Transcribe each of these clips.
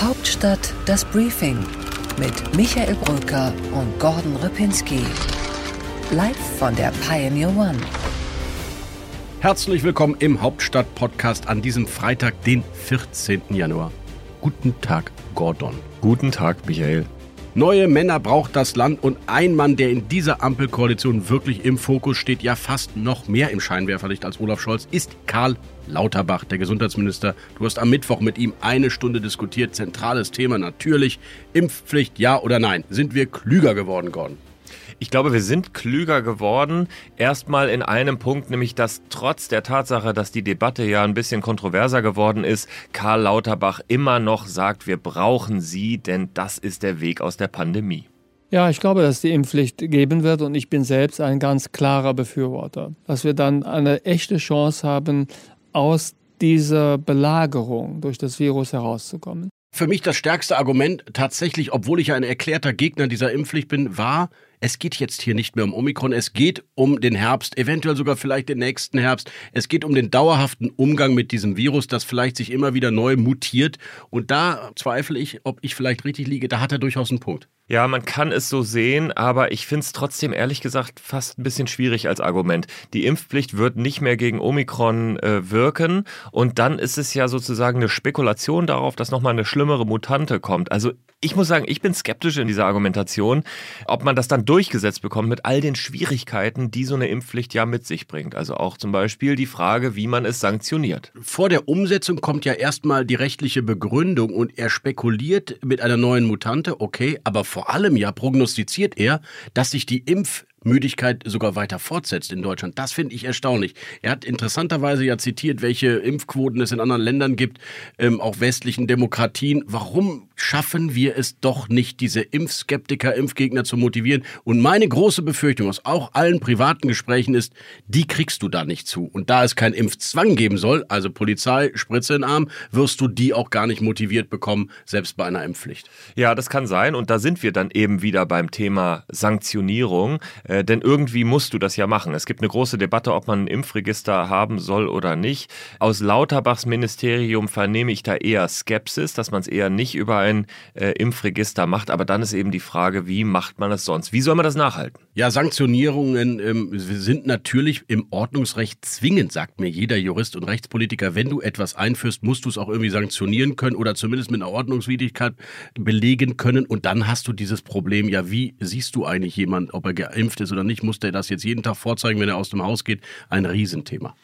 Hauptstadt das Briefing mit Michael Brücker und Gordon Ripinski. Live von der Pioneer One. Herzlich willkommen im Hauptstadt-Podcast an diesem Freitag, den 14. Januar. Guten Tag, Gordon. Guten Tag, Michael. Neue Männer braucht das Land und ein Mann, der in dieser Ampelkoalition wirklich im Fokus steht, ja fast noch mehr im Scheinwerferlicht als Olaf Scholz, ist Karl Lauterbach, der Gesundheitsminister. Du hast am Mittwoch mit ihm eine Stunde diskutiert. Zentrales Thema natürlich. Impfpflicht, ja oder nein? Sind wir klüger geworden, Gordon? Ich glaube, wir sind klüger geworden. Erstmal in einem Punkt, nämlich dass trotz der Tatsache, dass die Debatte ja ein bisschen kontroverser geworden ist, Karl Lauterbach immer noch sagt, wir brauchen sie, denn das ist der Weg aus der Pandemie. Ja, ich glaube, dass die Impfpflicht geben wird und ich bin selbst ein ganz klarer Befürworter, dass wir dann eine echte Chance haben, aus dieser Belagerung durch das Virus herauszukommen. Für mich das stärkste Argument tatsächlich, obwohl ich ein erklärter Gegner dieser Impfpflicht bin, war, es geht jetzt hier nicht mehr um Omikron, es geht um den Herbst, eventuell sogar vielleicht den nächsten Herbst. Es geht um den dauerhaften Umgang mit diesem Virus, das vielleicht sich immer wieder neu mutiert. Und da zweifle ich, ob ich vielleicht richtig liege. Da hat er durchaus einen Punkt. Ja, man kann es so sehen, aber ich finde es trotzdem ehrlich gesagt fast ein bisschen schwierig als Argument. Die Impfpflicht wird nicht mehr gegen Omikron äh, wirken und dann ist es ja sozusagen eine Spekulation darauf, dass nochmal eine schlimmere Mutante kommt. Also ich muss sagen, ich bin skeptisch in dieser Argumentation, ob man das dann durchgesetzt bekommt mit all den Schwierigkeiten, die so eine Impfpflicht ja mit sich bringt. Also auch zum Beispiel die Frage, wie man es sanktioniert. Vor der Umsetzung kommt ja erstmal die rechtliche Begründung und er spekuliert mit einer neuen Mutante, okay, aber vor allem ja prognostiziert er, dass sich die Impf Müdigkeit sogar weiter fortsetzt in Deutschland. Das finde ich erstaunlich. Er hat interessanterweise ja zitiert, welche Impfquoten es in anderen Ländern gibt, ähm, auch westlichen Demokratien. Warum schaffen wir es doch nicht, diese Impfskeptiker, Impfgegner zu motivieren? Und meine große Befürchtung aus auch allen privaten Gesprächen ist, die kriegst du da nicht zu. Und da es keinen Impfzwang geben soll, also Polizei, Spritze in den Arm, wirst du die auch gar nicht motiviert bekommen, selbst bei einer Impfpflicht. Ja, das kann sein. Und da sind wir dann eben wieder beim Thema Sanktionierung. Äh, äh, denn irgendwie musst du das ja machen. Es gibt eine große Debatte, ob man ein Impfregister haben soll oder nicht. Aus Lauterbachs Ministerium vernehme ich da eher Skepsis, dass man es eher nicht über ein äh, Impfregister macht. Aber dann ist eben die Frage, wie macht man es sonst? Wie soll man das nachhalten? Ja, Sanktionierungen ähm, sind natürlich im Ordnungsrecht zwingend, sagt mir jeder Jurist und Rechtspolitiker. Wenn du etwas einführst, musst du es auch irgendwie sanktionieren können oder zumindest mit einer Ordnungswidrigkeit belegen können. Und dann hast du dieses Problem, ja, wie siehst du eigentlich jemand, ob er geimpft ist? Ist oder nicht, muss der das jetzt jeden Tag vorzeigen, wenn er aus dem Haus geht? Ein Riesenthema.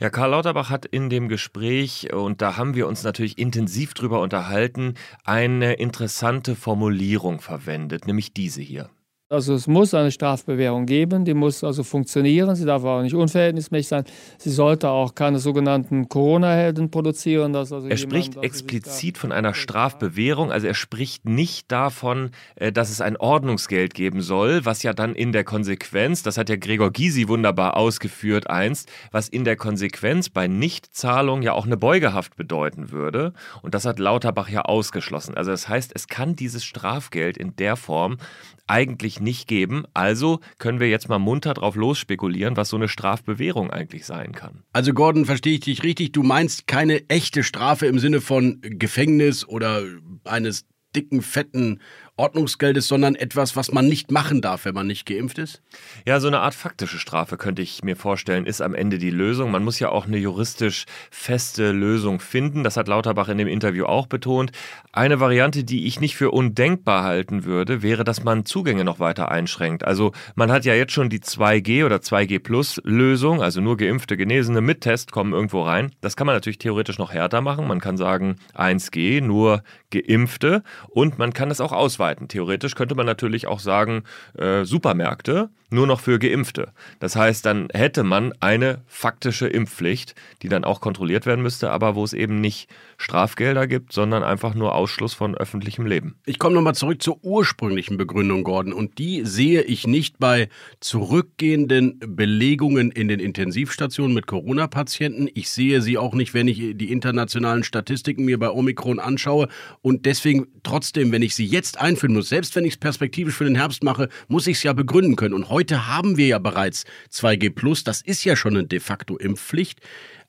Ja, Karl Lauterbach hat in dem Gespräch, und da haben wir uns natürlich intensiv drüber unterhalten, eine interessante Formulierung verwendet, nämlich diese hier. Also es muss eine Strafbewährung geben, die muss also funktionieren, sie darf auch nicht unverhältnismäßig sein. Sie sollte auch keine sogenannten Corona-Helden produzieren. Also er spricht explizit von einer Strafbewährung, also er spricht nicht davon, äh, dass es ein Ordnungsgeld geben soll, was ja dann in der Konsequenz, das hat ja Gregor Gysi wunderbar ausgeführt einst, was in der Konsequenz bei Nichtzahlung ja auch eine Beugehaft bedeuten würde. Und das hat Lauterbach ja ausgeschlossen. Also das heißt, es kann dieses Strafgeld in der Form eigentlich nicht geben. Also können wir jetzt mal munter drauf losspekulieren, was so eine Strafbewährung eigentlich sein kann. Also Gordon, verstehe ich dich richtig? Du meinst keine echte Strafe im Sinne von Gefängnis oder eines dicken, fetten Ordnungsgeldes, sondern etwas, was man nicht machen darf, wenn man nicht geimpft ist? Ja, so eine Art faktische Strafe könnte ich mir vorstellen, ist am Ende die Lösung. Man muss ja auch eine juristisch feste Lösung finden. Das hat Lauterbach in dem Interview auch betont. Eine Variante, die ich nicht für undenkbar halten würde, wäre, dass man Zugänge noch weiter einschränkt. Also man hat ja jetzt schon die 2G oder 2G Plus Lösung, also nur geimpfte, Genesene mit Test kommen irgendwo rein. Das kann man natürlich theoretisch noch härter machen. Man kann sagen 1G, nur geimpfte und man kann es auch ausweiten ausweiten. Theoretisch könnte man natürlich auch sagen, äh, Supermärkte nur noch für Geimpfte. Das heißt, dann hätte man eine faktische Impfpflicht, die dann auch kontrolliert werden müsste, aber wo es eben nicht Strafgelder gibt, sondern einfach nur Ausschluss von öffentlichem Leben. Ich komme nochmal zurück zur ursprünglichen Begründung, Gordon. Und die sehe ich nicht bei zurückgehenden Belegungen in den Intensivstationen mit Corona-Patienten. Ich sehe sie auch nicht, wenn ich die internationalen Statistiken mir bei Omikron anschaue. Und deswegen trotzdem, wenn ich sie jetzt einführen muss, selbst wenn ich es perspektivisch für den Herbst mache, muss ich es ja begründen können. Und heute haben wir ja bereits 2G+, das ist ja schon eine de facto Impfpflicht.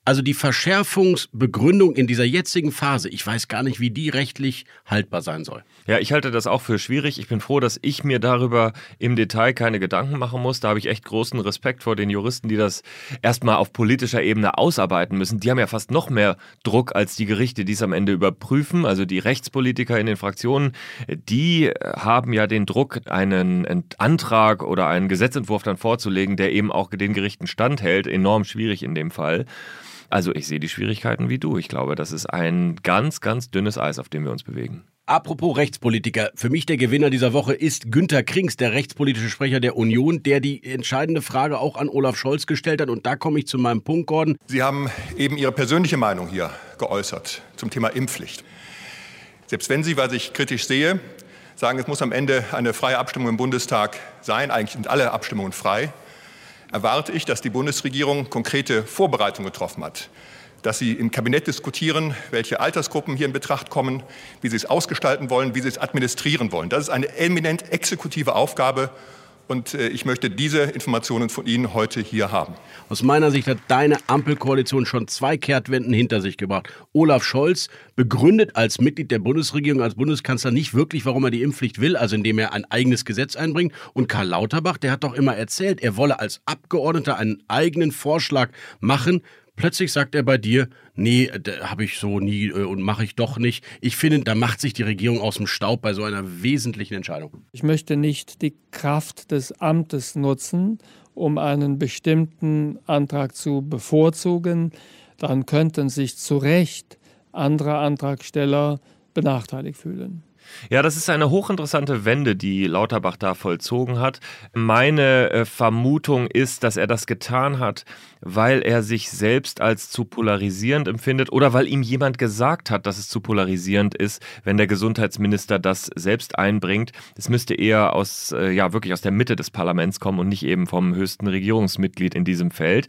Also die Verschärfungsbegründung in dieser jetzigen Phase, ich weiß gar nicht, wie die rechtlich haltbar sein soll. Ja, ich halte das auch für schwierig. Ich bin froh, dass ich mir darüber im Detail keine Gedanken machen muss. Da habe ich echt großen Respekt vor den Juristen, die das erstmal auf politischer Ebene ausarbeiten müssen. Die haben ja fast noch mehr Druck als die Gerichte, die es am Ende überprüfen. Also die Rechtspolitiker in den Fraktionen, die haben ja den Druck, einen Antrag oder einen Gesetzentwurf dann vorzulegen, der eben auch den Gerichten standhält. Enorm schwierig in dem Fall. Also ich sehe die Schwierigkeiten wie du. Ich glaube, das ist ein ganz, ganz dünnes Eis, auf dem wir uns bewegen. Apropos Rechtspolitiker, für mich der Gewinner dieser Woche ist Günter Krings, der rechtspolitische Sprecher der Union, der die entscheidende Frage auch an Olaf Scholz gestellt hat. Und da komme ich zu meinem Punkt, Gordon. Sie haben eben Ihre persönliche Meinung hier geäußert zum Thema Impfpflicht. Selbst wenn Sie, was ich kritisch sehe, sagen, es muss am Ende eine freie Abstimmung im Bundestag sein, eigentlich sind alle Abstimmungen frei, erwarte ich, dass die Bundesregierung konkrete Vorbereitungen getroffen hat, dass sie im Kabinett diskutieren, welche Altersgruppen hier in Betracht kommen, wie sie es ausgestalten wollen, wie sie es administrieren wollen. Das ist eine eminent exekutive Aufgabe und äh, ich möchte diese Informationen von Ihnen heute hier haben. Aus meiner Sicht hat deine Ampelkoalition schon zwei Kehrtwenden hinter sich gebracht. Olaf Scholz begründet als Mitglied der Bundesregierung, als Bundeskanzler nicht wirklich, warum er die Impfpflicht will, also indem er ein eigenes Gesetz einbringt. Und Karl Lauterbach, der hat doch immer erzählt, er wolle als Abgeordneter einen eigenen Vorschlag machen, Plötzlich sagt er bei dir, nee, habe ich so nie äh, und mache ich doch nicht. Ich finde, da macht sich die Regierung aus dem Staub bei so einer wesentlichen Entscheidung. Ich möchte nicht die Kraft des Amtes nutzen, um einen bestimmten Antrag zu bevorzugen. Dann könnten sich zu Recht andere Antragsteller benachteiligt fühlen. Ja, das ist eine hochinteressante Wende, die Lauterbach da vollzogen hat. Meine äh, Vermutung ist, dass er das getan hat, weil er sich selbst als zu polarisierend empfindet oder weil ihm jemand gesagt hat, dass es zu polarisierend ist, wenn der Gesundheitsminister das selbst einbringt. Es müsste eher aus, äh, ja, wirklich aus der Mitte des Parlaments kommen und nicht eben vom höchsten Regierungsmitglied in diesem Feld.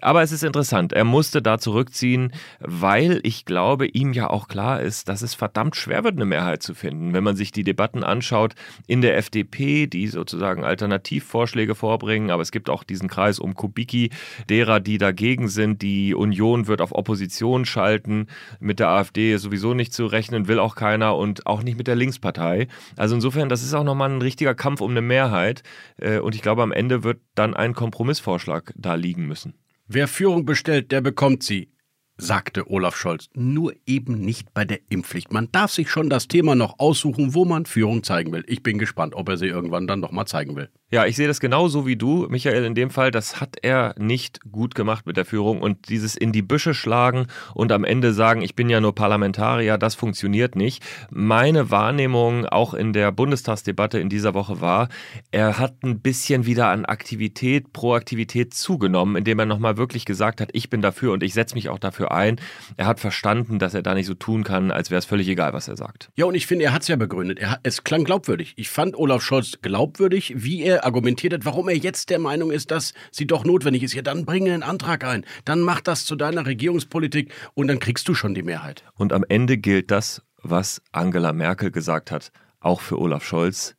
Aber es ist interessant. Er musste da zurückziehen, weil ich glaube, ihm ja auch klar ist, dass es verdammt schwer wird, eine Mehrheit zu finden. Wenn man sich die Debatten anschaut in der FDP, die sozusagen Alternativvorschläge vorbringen, aber es gibt auch diesen Kreis um Kubicki, derer die dagegen sind. Die Union wird auf Opposition schalten. Mit der AfD ist sowieso nicht zu rechnen, will auch keiner und auch nicht mit der Linkspartei. Also insofern, das ist auch nochmal ein richtiger Kampf um eine Mehrheit. Äh, und ich glaube, am Ende wird dann ein Kompromissvorschlag da liegen müssen. Wer Führung bestellt, der bekommt sie sagte Olaf Scholz, nur eben nicht bei der Impfpflicht. Man darf sich schon das Thema noch aussuchen, wo man Führung zeigen will. Ich bin gespannt, ob er sie irgendwann dann nochmal zeigen will. Ja, ich sehe das genauso wie du, Michael, in dem Fall. Das hat er nicht gut gemacht mit der Führung und dieses in die Büsche schlagen und am Ende sagen, ich bin ja nur Parlamentarier, das funktioniert nicht. Meine Wahrnehmung auch in der Bundestagsdebatte in dieser Woche war, er hat ein bisschen wieder an Aktivität, Proaktivität zugenommen, indem er nochmal wirklich gesagt hat, ich bin dafür und ich setze mich auch dafür ein. Er hat verstanden, dass er da nicht so tun kann, als wäre es völlig egal, was er sagt. Ja, und ich finde, er hat es ja begründet. Er es klang glaubwürdig. Ich fand Olaf Scholz glaubwürdig, wie er argumentiert hat, warum er jetzt der Meinung ist, dass sie doch notwendig ist. Ja, dann bringe einen Antrag ein. Dann mach das zu deiner Regierungspolitik und dann kriegst du schon die Mehrheit. Und am Ende gilt das, was Angela Merkel gesagt hat, auch für Olaf Scholz.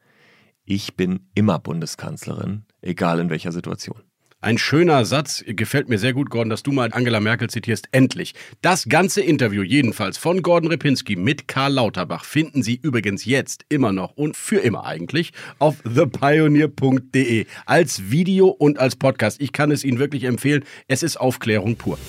Ich bin immer Bundeskanzlerin, egal in welcher Situation. Ein schöner Satz, gefällt mir sehr gut, Gordon, dass du mal Angela Merkel zitierst. Endlich. Das ganze Interview jedenfalls von Gordon Ripinski mit Karl Lauterbach finden Sie übrigens jetzt immer noch und für immer eigentlich auf thepioneer.de als Video und als Podcast. Ich kann es Ihnen wirklich empfehlen. Es ist Aufklärung pur.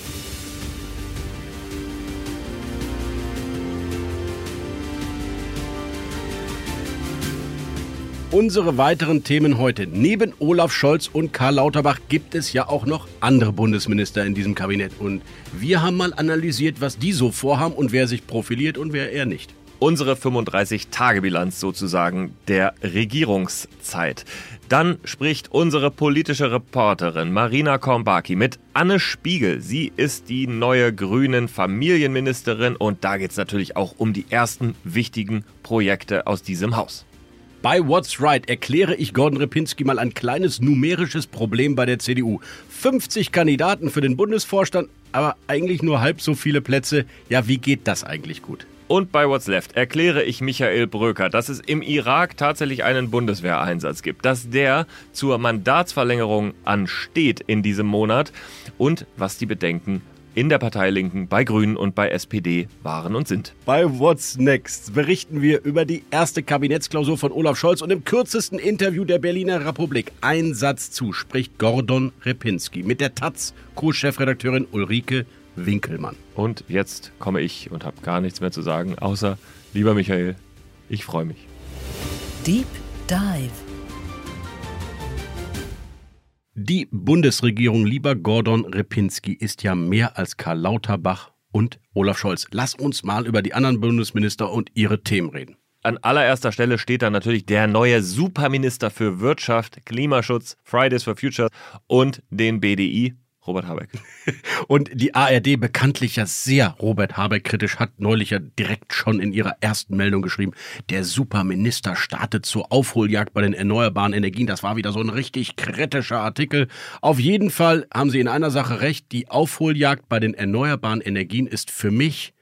Unsere weiteren Themen heute. Neben Olaf Scholz und Karl Lauterbach gibt es ja auch noch andere Bundesminister in diesem Kabinett. Und wir haben mal analysiert, was die so vorhaben und wer sich profiliert und wer eher nicht. Unsere 35-Tage-Bilanz sozusagen der Regierungszeit. Dann spricht unsere politische Reporterin Marina Kornbaki mit Anne Spiegel. Sie ist die neue grünen Familienministerin und da geht es natürlich auch um die ersten wichtigen Projekte aus diesem Haus. Bei What's Right erkläre ich Gordon Repinski mal ein kleines numerisches Problem bei der CDU. 50 Kandidaten für den Bundesvorstand, aber eigentlich nur halb so viele Plätze. Ja, wie geht das eigentlich gut? Und bei What's Left erkläre ich Michael Bröker, dass es im Irak tatsächlich einen Bundeswehreinsatz gibt, dass der zur Mandatsverlängerung ansteht in diesem Monat und was die Bedenken in der Parteilinken, bei Grünen und bei SPD waren und sind. Bei What's Next berichten wir über die erste Kabinettsklausur von Olaf Scholz und im kürzesten Interview der Berliner Republik ein Satz zu spricht Gordon Repinski mit der Taz Co-Chefredakteurin Ulrike Winkelmann. Und jetzt komme ich und habe gar nichts mehr zu sagen, außer, lieber Michael, ich freue mich. Deep Dive. Die Bundesregierung, lieber Gordon Repinski, ist ja mehr als Karl Lauterbach und Olaf Scholz. Lass uns mal über die anderen Bundesminister und ihre Themen reden. An allererster Stelle steht da natürlich der neue Superminister für Wirtschaft, Klimaschutz, Fridays for Future und den BDI, Robert Habeck. Und die ARD bekanntlich ja sehr Robert Habeck kritisch hat neulich ja direkt schon in ihrer ersten Meldung geschrieben, der Superminister startet zur Aufholjagd bei den erneuerbaren Energien. Das war wieder so ein richtig kritischer Artikel. Auf jeden Fall haben Sie in einer Sache recht, die Aufholjagd bei den erneuerbaren Energien ist für mich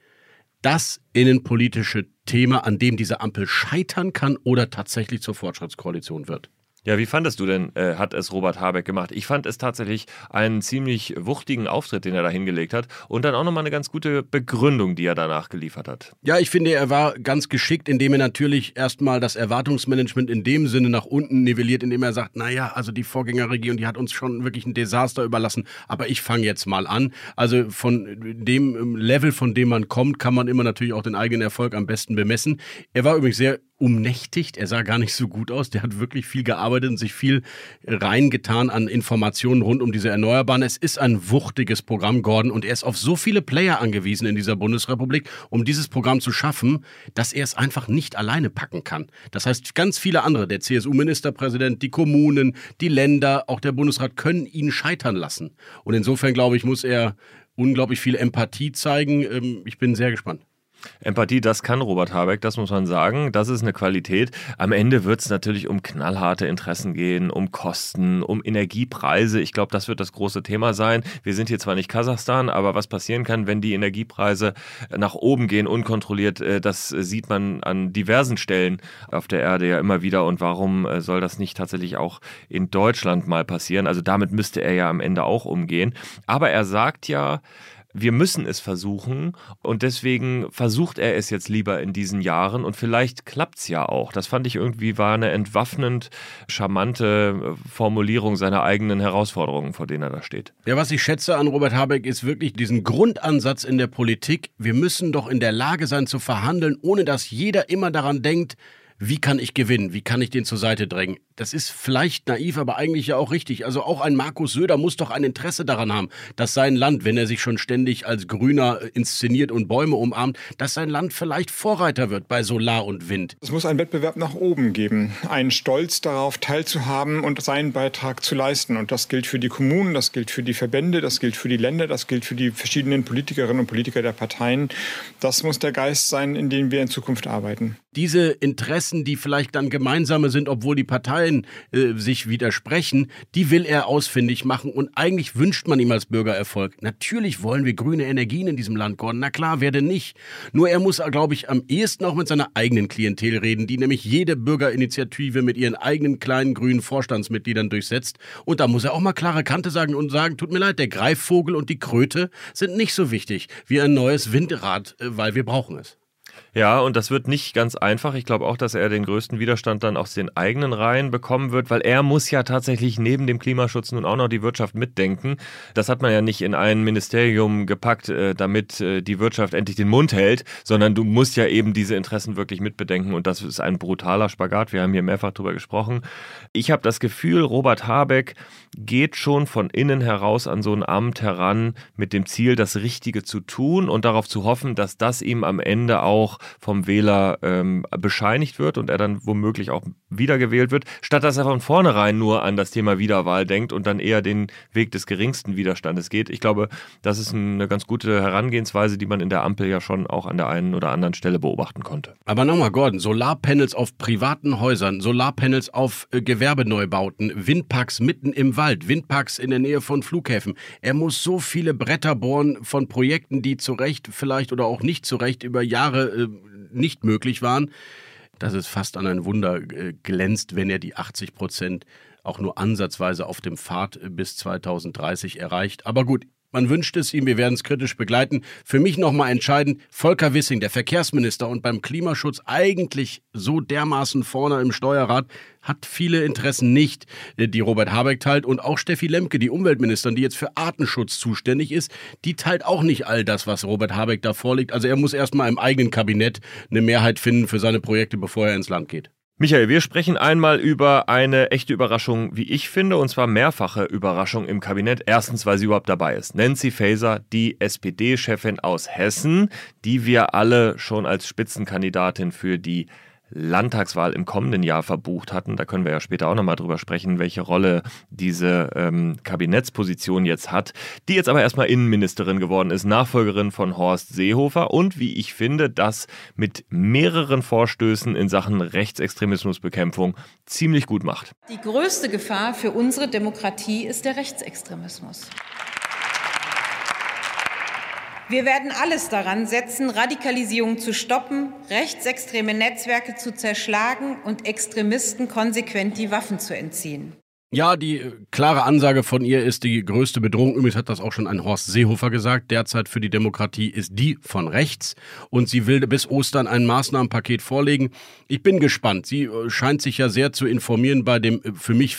das innenpolitische Thema, an dem diese Ampel scheitern kann oder tatsächlich zur Fortschrittskoalition wird. Ja, wie fandest du denn, äh, hat es Robert Habeck gemacht? Ich fand es tatsächlich einen ziemlich wuchtigen Auftritt, den er da hingelegt hat und dann auch nochmal eine ganz gute Begründung, die er danach geliefert hat. Ja, ich finde, er war ganz geschickt, indem er natürlich erstmal das Erwartungsmanagement in dem Sinne nach unten nivelliert, indem er sagt, naja, also die Vorgängerregierung, die hat uns schon wirklich ein Desaster überlassen, aber ich fange jetzt mal an. Also von dem Level, von dem man kommt, kann man immer natürlich auch den eigenen Erfolg am besten bemessen. Er war übrigens sehr umnächtigt. Er sah gar nicht so gut aus. Der hat wirklich viel gearbeitet und sich viel reingetan an Informationen rund um diese Erneuerbaren. Es ist ein wuchtiges Programm, Gordon, und er ist auf so viele Player angewiesen in dieser Bundesrepublik, um dieses Programm zu schaffen, dass er es einfach nicht alleine packen kann. Das heißt, ganz viele andere, der CSU-Ministerpräsident, die Kommunen, die Länder, auch der Bundesrat können ihn scheitern lassen. Und insofern, glaube ich, muss er unglaublich viel Empathie zeigen. Ähm, ich bin sehr gespannt. Empathie, das kann Robert Habeck, das muss man sagen. Das ist eine Qualität. Am Ende wird es natürlich um knallharte Interessen gehen, um Kosten, um Energiepreise. Ich glaube, das wird das große Thema sein. Wir sind hier zwar nicht Kasachstan, aber was passieren kann, wenn die Energiepreise nach oben gehen, unkontrolliert, äh, das sieht man an diversen Stellen auf der Erde ja immer wieder. Und warum äh, soll das nicht tatsächlich auch in Deutschland mal passieren? Also damit müsste er ja am Ende auch umgehen. Aber er sagt ja, wir müssen es versuchen und deswegen versucht er es jetzt lieber in diesen Jahren und vielleicht klappt es ja auch. Das fand ich irgendwie war eine entwaffnend charmante äh, Formulierung seiner eigenen Herausforderungen, vor denen er da steht. Ja, was ich schätze an Robert Habeck ist wirklich diesen Grundansatz in der Politik. Wir müssen doch in der Lage sein zu verhandeln, ohne dass jeder immer daran denkt, wie kann ich gewinnen? Wie kann ich den zur Seite drängen? Das ist vielleicht naiv, aber eigentlich ja auch richtig. Also auch ein Markus Söder muss doch ein Interesse daran haben, dass sein Land, wenn er sich schon ständig als Grüner inszeniert und Bäume umarmt, dass sein Land vielleicht Vorreiter wird bei Solar und Wind. Es muss einen Wettbewerb nach oben geben, einen Stolz darauf teilzuhaben und seinen Beitrag zu leisten. Und das gilt für die Kommunen, das gilt für die Verbände, das gilt für die Länder, das gilt für die verschiedenen Politikerinnen und Politiker der Parteien. Das muss der Geist sein, in dem wir in Zukunft arbeiten. Diese Interessen, die vielleicht dann gemeinsame sind, obwohl die Parteien äh, sich widersprechen, die will er ausfindig machen und eigentlich wünscht man ihm als Bürger Erfolg. Natürlich wollen wir grüne Energien in diesem Land, Gordon. Na klar, wer denn nicht? Nur er muss, glaube ich, am ehesten auch mit seiner eigenen Klientel reden, die nämlich jede Bürgerinitiative mit ihren eigenen kleinen grünen Vorstandsmitgliedern durchsetzt. Und da muss er auch mal klare Kante sagen und sagen, tut mir leid, der Greifvogel und die Kröte sind nicht so wichtig wie ein neues Windrad, äh, weil wir brauchen es. Ja, und das wird nicht ganz einfach. Ich glaube auch, dass er den größten Widerstand dann aus den eigenen Reihen bekommen wird, weil er muss ja tatsächlich neben dem Klimaschutz nun auch noch die Wirtschaft mitdenken. Das hat man ja nicht in ein Ministerium gepackt, äh, damit äh, die Wirtschaft endlich den Mund hält, sondern du musst ja eben diese Interessen wirklich mitbedenken und das ist ein brutaler Spagat. Wir haben hier mehrfach drüber gesprochen. Ich habe das Gefühl, Robert Habeck geht schon von innen heraus an so ein Amt heran mit dem Ziel, das Richtige zu tun und darauf zu hoffen, dass das ihm am Ende auch vom Wähler ähm, bescheinigt wird und er dann womöglich auch wiedergewählt wird, statt dass er von vornherein nur an das Thema Wiederwahl denkt und dann eher den Weg des geringsten Widerstandes geht. Ich glaube, das ist eine ganz gute Herangehensweise, die man in der Ampel ja schon auch an der einen oder anderen Stelle beobachten konnte. Aber nochmal, Gordon, Solarpanels auf privaten Häusern, Solarpanels auf äh, Gewerbeneubauten, Windparks mitten im Wald, Windparks in der Nähe von Flughäfen. Er muss so viele Bretter bohren von Projekten, die zu Recht vielleicht oder auch nicht zu Recht über Jahre äh, nicht möglich waren, dass es fast an ein Wunder äh, glänzt, wenn er die 80 Prozent auch nur ansatzweise auf dem Pfad bis 2030 erreicht. Aber gut, Man wünscht es ihm, wir werden es kritisch begleiten. Für mich nochmal entscheidend, Volker Wissing, der Verkehrsminister und beim Klimaschutz eigentlich so dermaßen vorne im Steuerrat, hat viele Interessen nicht, äh, die Robert Habeck teilt. Und auch Steffi Lemke, die Umweltministerin, die jetzt für Artenschutz zuständig ist, die teilt auch nicht all das, was Robert Habeck da vorlegt. Also er muss erstmal im eigenen Kabinett eine Mehrheit finden für seine Projekte, bevor er ins Land geht. Michael, wir sprechen einmal über eine echte Überraschung, wie ich finde, und zwar mehrfache Überraschung im Kabinett. Erstens, weil sie überhaupt dabei ist. Nancy Faeser, die SPD-Chefin aus Hessen, die wir alle schon als Spitzenkandidatin für die Landtagswahl im kommenden Jahr verbucht hatten. Da können wir ja später auch nochmal drüber sprechen, welche Rolle diese ähm, Kabinettsposition jetzt hat, die jetzt aber erstmal Innenministerin geworden ist, Nachfolgerin von Horst Seehofer und wie ich finde, das mit mehreren Vorstößen in Sachen Rechtsextremismusbekämpfung ziemlich gut macht. Die größte Gefahr für unsere Demokratie ist der Rechtsextremismus. Wir werden alles daran setzen, Radikalisierung zu stoppen, rechtsextreme Netzwerke zu zerschlagen und Extremisten konsequent die Waffen zu entziehen. Ja, die äh, klare Ansage von ihr ist, die größte Bedrohung, übrigens hat das auch schon ein Horst Seehofer gesagt, derzeit für die Demokratie ist die von rechts und sie will bis Ostern ein Maßnahmenpaket vorlegen. Ich bin gespannt. Sie äh, scheint sich ja sehr zu informieren bei dem äh, für mich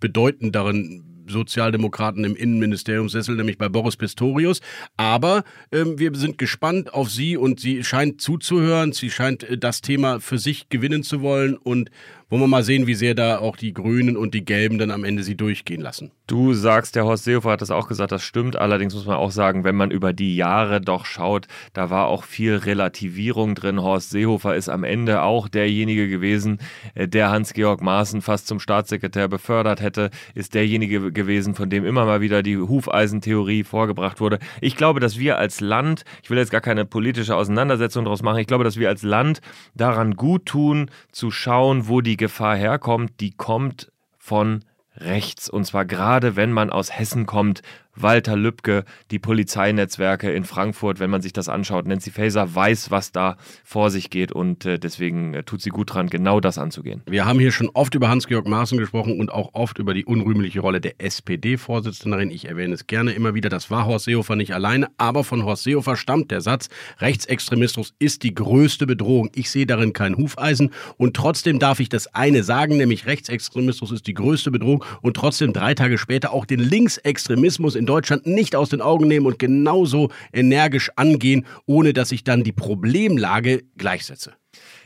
bedeutenderen Sozialdemokraten im Innenministeriumssessel, nämlich bei Boris Pistorius. Aber ähm, wir sind gespannt auf sie und sie scheint zuzuhören. Sie scheint äh, das Thema für sich gewinnen zu wollen und wollen wir mal sehen, wie sehr da auch die Grünen und die Gelben dann am Ende sie durchgehen lassen. Du sagst, der Horst Seehofer hat das auch gesagt, das stimmt. Allerdings muss man auch sagen, wenn man über die Jahre doch schaut, da war auch viel Relativierung drin. Horst Seehofer ist am Ende auch derjenige gewesen, äh, der Hans-Georg Maaßen fast zum Staatssekretär befördert hätte, ist derjenige gewesen, von dem immer mal wieder die Hufeisentheorie vorgebracht wurde. Ich glaube, dass wir als Land, ich will jetzt gar keine politische Auseinandersetzung daraus machen, ich glaube, dass wir als Land daran gut tun, zu schauen, wo die Gefahr herkommt, die kommt von rechts. Und zwar gerade, wenn man aus Hessen kommt, Walter Lübcke, die Polizeinetzwerke in Frankfurt, wenn man sich das anschaut. Nancy Faeser weiß, was da vor sich geht und äh, deswegen äh, tut sie gut dran, genau das anzugehen. Wir haben hier schon oft über Hans-Georg Maaßen gesprochen und auch oft über die unrühmliche Rolle der SPD-Vorsitzenden. Ich erwähne es gerne immer wieder. Das war Horst Seehofer nicht alleine, aber von Horst Seehofer stammt der Satz, Rechtsextremismus ist die größte Bedrohung. Ich sehe darin kein Hufeisen und trotzdem darf ich das eine sagen, nämlich Rechtsextremismus ist die größte Bedrohung und trotzdem drei Tage später auch den Linksextremismus in Deutschland nicht aus den Augen nehmen und genauso energisch angehen, ohne dass ich dann die Problemlage gleichsetze.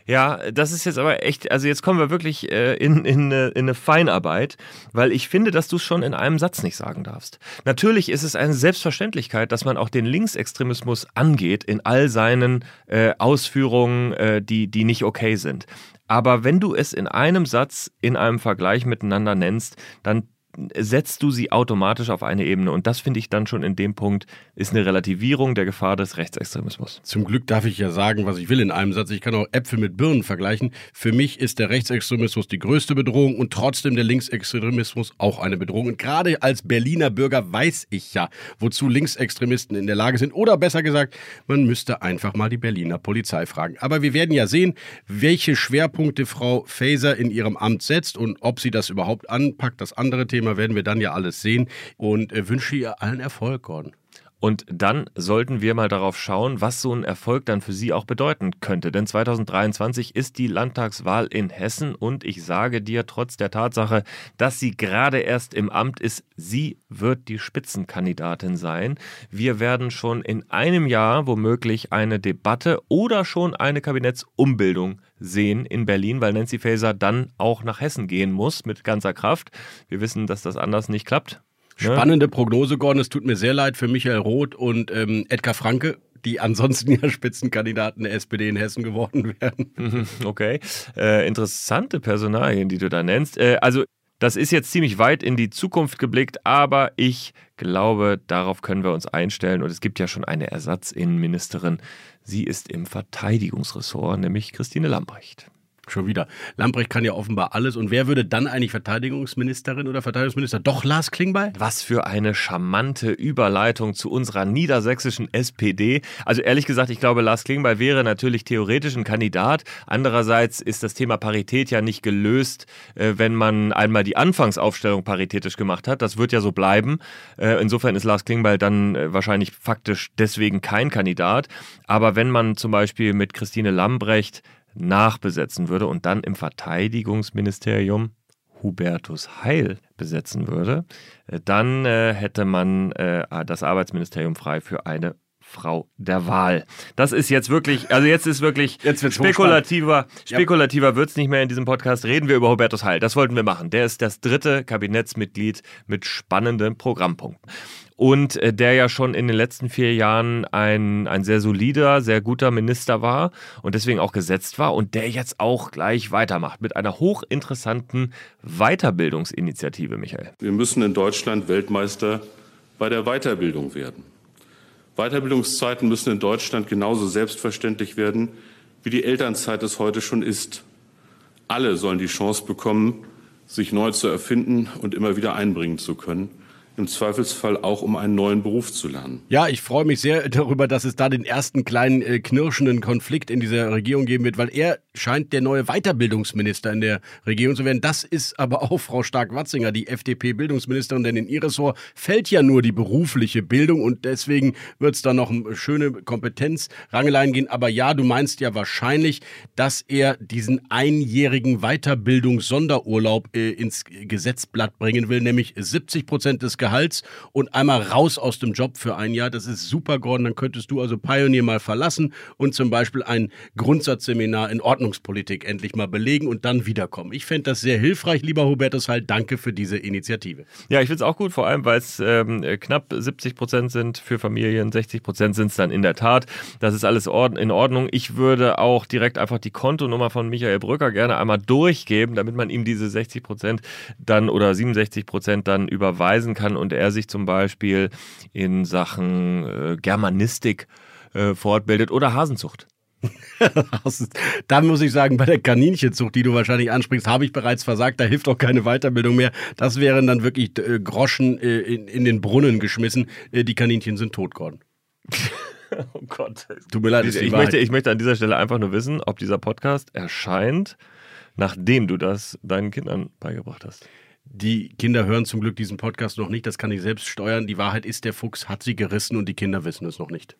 Ja, das ist jetzt aber echt, also jetzt kommen wir wirklich äh, in, in, in eine Feinarbeit, weil ich finde, dass du es schon in einem Satz nicht sagen darfst. Natürlich ist es eine Selbstverständlichkeit, dass man auch den Linksextremismus angeht in all seinen äh, Ausführungen, äh, die, die nicht okay sind. Aber wenn du es in einem Satz, in einem Vergleich miteinander nennst, dann setzt du sie automatisch auf eine Ebene. Und das finde ich dann schon in dem Punkt, ist eine Relativierung der Gefahr des Rechtsextremismus. Zum Glück darf ich ja sagen, was ich will in einem Satz. Ich kann auch Äpfel mit Birnen vergleichen. Für mich ist der Rechtsextremismus die größte Bedrohung und trotzdem der Linksextremismus auch eine Bedrohung. Und gerade als Berliner Bürger weiß ich ja, wozu Linksextremisten in der Lage sind. Oder besser gesagt, man müsste einfach mal die Berliner Polizei fragen. Aber wir werden ja sehen, welche Schwerpunkte Frau Faeser in ihrem Amt setzt und ob sie das überhaupt anpackt. Das andere Thema Thema werden wir dann ja alles sehen und äh, wünsche ihr allen Erfolg, Gordon. Und dann sollten wir mal darauf schauen, was so ein Erfolg dann für Sie auch bedeuten könnte. Denn 2023 ist die Landtagswahl in Hessen und ich sage dir, trotz der Tatsache, dass sie gerade erst im Amt ist, sie wird die Spitzenkandidatin sein. Wir werden schon in einem Jahr womöglich eine Debatte oder schon eine Kabinettsumbildung sehen in Berlin, weil Nancy Faeser dann auch nach Hessen gehen muss mit ganzer Kraft. Wir wissen, dass das anders nicht klappt. Ne? Spannende Prognose, Gordon. Es tut mir sehr leid für Michael Roth und ähm, Edgar Franke, die ansonsten ja Spitzenkandidaten der SPD in Hessen geworden wären. Okay. Äh, interessante Personalien, die du da nennst. Äh, also, das ist jetzt ziemlich weit in die Zukunft geblickt, aber ich glaube, darauf können wir uns einstellen. Und es gibt ja schon eine Ersatzinnenministerin. Sie ist im Verteidigungsressort, nämlich Christine Lambrecht. Schon wieder. Lamprecht kann ja offenbar alles. Und wer würde dann eigentlich Verteidigungsministerin oder Verteidigungsminister? Doch Lars Klingbeil? Was für eine charmante Überleitung zu unserer niedersächsischen SPD. Also ehrlich gesagt, ich glaube, Lars Klingbeil wäre natürlich theoretisch ein Kandidat. Andererseits ist das Thema Parität ja nicht gelöst, äh, wenn man einmal die Anfangsaufstellung paritätisch gemacht hat. Das wird ja so bleiben. Äh, insofern ist Lars Klingbeil dann äh, wahrscheinlich faktisch deswegen kein Kandidat. Aber wenn man zum Beispiel mit Christine Lambrecht nachbesetzen würde und dann im Verteidigungsministerium Hubertus Heil besetzen würde, äh, dann äh, hätte man äh, das Arbeitsministerium frei für eine Frau der Wahl. Das ist jetzt wirklich, also jetzt ist wirklich jetzt spekulativer, spekulativer ja. wird es nicht mehr in diesem Podcast. Reden wir über Hubertus Heil. Das wollten wir machen. Der ist das dritte Kabinettsmitglied mit spannenden Programmpunkten und äh, der ja schon in den letzten vier Jahren ein, ein sehr solider, sehr guter Minister war und deswegen auch gesetzt war und der jetzt auch gleich weitermacht mit einer hochinteressanten Weiterbildungsinitiative, Michael. Wir müssen in Deutschland Weltmeister bei der Weiterbildung werden. Weiterbildungszeiten müssen in Deutschland genauso selbstverständlich werden, wie die Elternzeit es heute schon ist. Alle sollen die Chance bekommen, sich neu zu erfinden und immer wieder einbringen zu können im Zweifelsfall auch um einen neuen Beruf zu lernen. Ja, ich freue mich sehr darüber, dass es da den ersten kleinen äh, knirschenden Konflikt in dieser Regierung geben wird, weil er scheint der neue Weiterbildungsminister in der Regierung zu werden. Das ist aber auch Frau Stark-Watzinger, die FDP-Bildungsministerin, denn in ihr Ressort fällt ja nur die berufliche Bildung und deswegen wird es da noch eine schöne Kompetenzrangeleien gehen. Aber ja, du meinst ja wahrscheinlich, dass er diesen einjährigen Weiterbildungssonderurlaub äh, ins Gesetzblatt bringen will, nämlich 70 Prozent des Gehalts und einmal raus aus dem Job für ein Jahr. Das ist super, Gordon. Dann könntest du also Pioneer mal verlassen und zum Beispiel ein Grundsatzseminar in Ordnungspolitik endlich mal belegen und dann wiederkommen. Ich fände das sehr hilfreich, lieber Hubertus Halt. Danke für diese Initiative. Ja, ich finde es auch gut, vor allem, weil es ähm, knapp 70 Prozent sind für Familien, 60 Prozent sind es dann in der Tat. Das ist alles in Ordnung. Ich würde auch direkt einfach die Kontonummer von Michael Brücker gerne einmal durchgeben, damit man ihm diese 60 Prozent dann oder 67 Prozent dann überweisen kann und er sich zum Beispiel in Sachen äh, Germanistik äh, fortbildet oder Hasenzucht. da muss ich sagen, bei der Kaninchenzucht, die du wahrscheinlich ansprichst, habe ich bereits versagt. Da hilft auch keine Weiterbildung mehr. Das wären dann wirklich äh, Groschen äh, in, in, den Brunnen geschmissen. Äh, die Kaninchen sind tot geworden. oh Gott. Tut mir leid, ich, ich möchte, ich möchte an dieser Stelle einfach nur wissen, ob dieser Podcast erscheint, nachdem du das deinen Kindern beigebracht hast. Die Kinder hören zum Glück diesen Podcast noch nicht, das kann ich selbst steuern. Die Wahrheit ist, der Fuchs hat sie gerissen und die Kinder wissen es noch nicht.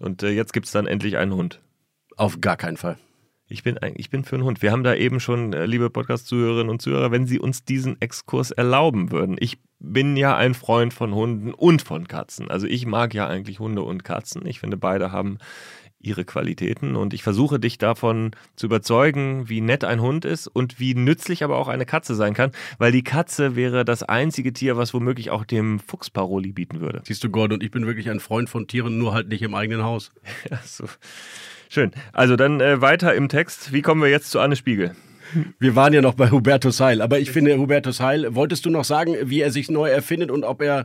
Und äh, jetzt gibt es dann endlich einen Hund. Auf gar keinen Fall. Ich bin, ich bin für einen Hund. Wir haben da eben schon, äh, liebe Podcast-Zuhörerinnen und Zuhörer, wenn Sie uns diesen Exkurs erlauben würden. Ich bin ja ein Freund von Hunden und von Katzen. Also ich mag ja eigentlich Hunde und Katzen. Ich finde, beide haben ihre Qualitäten und ich versuche dich davon zu überzeugen, wie nett ein Hund ist und wie nützlich aber auch eine Katze sein kann, weil die Katze wäre das einzige Tier, was womöglich auch dem Fuchs Paroli bieten würde. Siehst du, Gordon, und ich bin wirklich ein Freund von Tieren, nur halt nicht im eigenen Haus. ja, so. Schön. Also dann äh, weiter im Text. Wie kommen wir jetzt zu Anne Spiegel? Wir waren ja noch bei Hubertus Heil, aber ich finde, Hubertus Heil, wolltest du noch sagen, wie er sich neu erfindet und ob er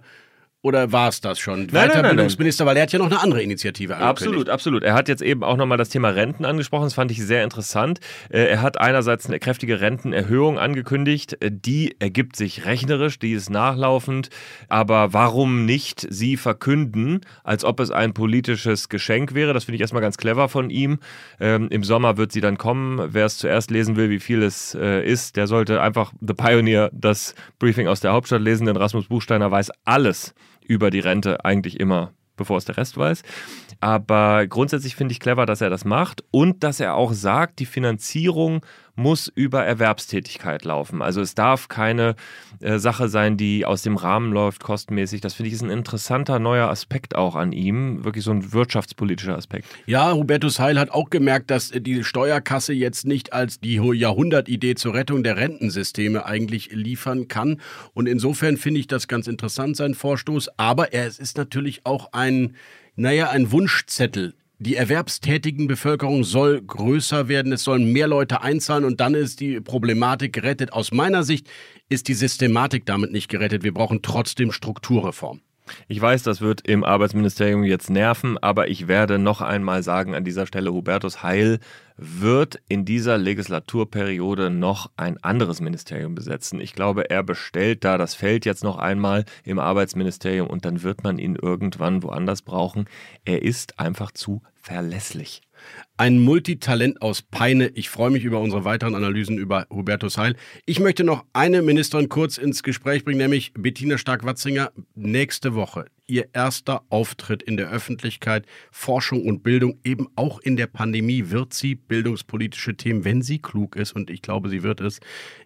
oder war es das schon? Nein, Weiterbildungsminister, weil er hat ja noch eine andere Initiative angekündigt. Absolut, absolut. Er hat jetzt eben auch nochmal das Thema Renten angesprochen. Das fand ich sehr interessant. Äh, er hat einerseits eine kräftige Rentenerhöhung angekündigt. Äh, die ergibt sich rechnerisch, die ist nachlaufend. Aber warum nicht sie verkünden, als ob es ein politisches Geschenk wäre? Das finde ich erstmal ganz clever von ihm. Ähm, Im Sommer wird sie dann kommen. Wer es zuerst lesen will, wie viel es äh, ist, der sollte einfach The Pioneer, das Briefing aus der Hauptstadt lesen, denn Rasmus Buchsteiner weiß alles über die Rente eigentlich immer, bevor es der Rest weiß. Aber grundsätzlich finde ich clever, dass er das macht und dass er auch sagt, die Finanzierung muss über Erwerbstätigkeit laufen. Also es darf keine äh, Sache sein, die aus dem Rahmen läuft, kostenmäßig. Das finde ich ist ein interessanter neuer Aspekt auch an ihm, wirklich so ein wirtschaftspolitischer Aspekt. Ja, Hubertus Heil hat auch gemerkt, dass die Steuerkasse jetzt nicht als die Jahrhundertidee zur Rettung der Rentensysteme eigentlich liefern kann. Und insofern finde ich das ganz interessant, sein Vorstoß. Aber er ist natürlich auch ein naja, ein Wunschzettel. Die erwerbstätigen Bevölkerung soll größer werden, es sollen mehr Leute einzahlen und dann ist die Problematik gerettet. Aus meiner Sicht ist die Systematik damit nicht gerettet. Wir brauchen trotzdem Strukturreform. Ich weiß, das wird im Arbeitsministerium jetzt nerven, aber ich werde noch einmal sagen an dieser Stelle, Hubertus Heil wird in dieser Legislaturperiode noch ein anderes Ministerium besetzen. Ich glaube, er bestellt da das Feld jetzt noch einmal im Arbeitsministerium und dann wird man ihn irgendwann woanders brauchen. Er ist einfach zu verlässlich. Ein Multitalent aus Peine. Ich freue mich über unsere weiteren Analysen über Hubertus Heil. Ich möchte noch eine Ministerin kurz ins Gespräch bringen, nämlich Bettina Stark-Watzinger. Nächste Woche ihr erster Auftritt in der Öffentlichkeit. Forschung und Bildung, eben auch in der Pandemie, wird sie bildungspolitische Themen, wenn sie klug ist, und ich glaube, sie wird es,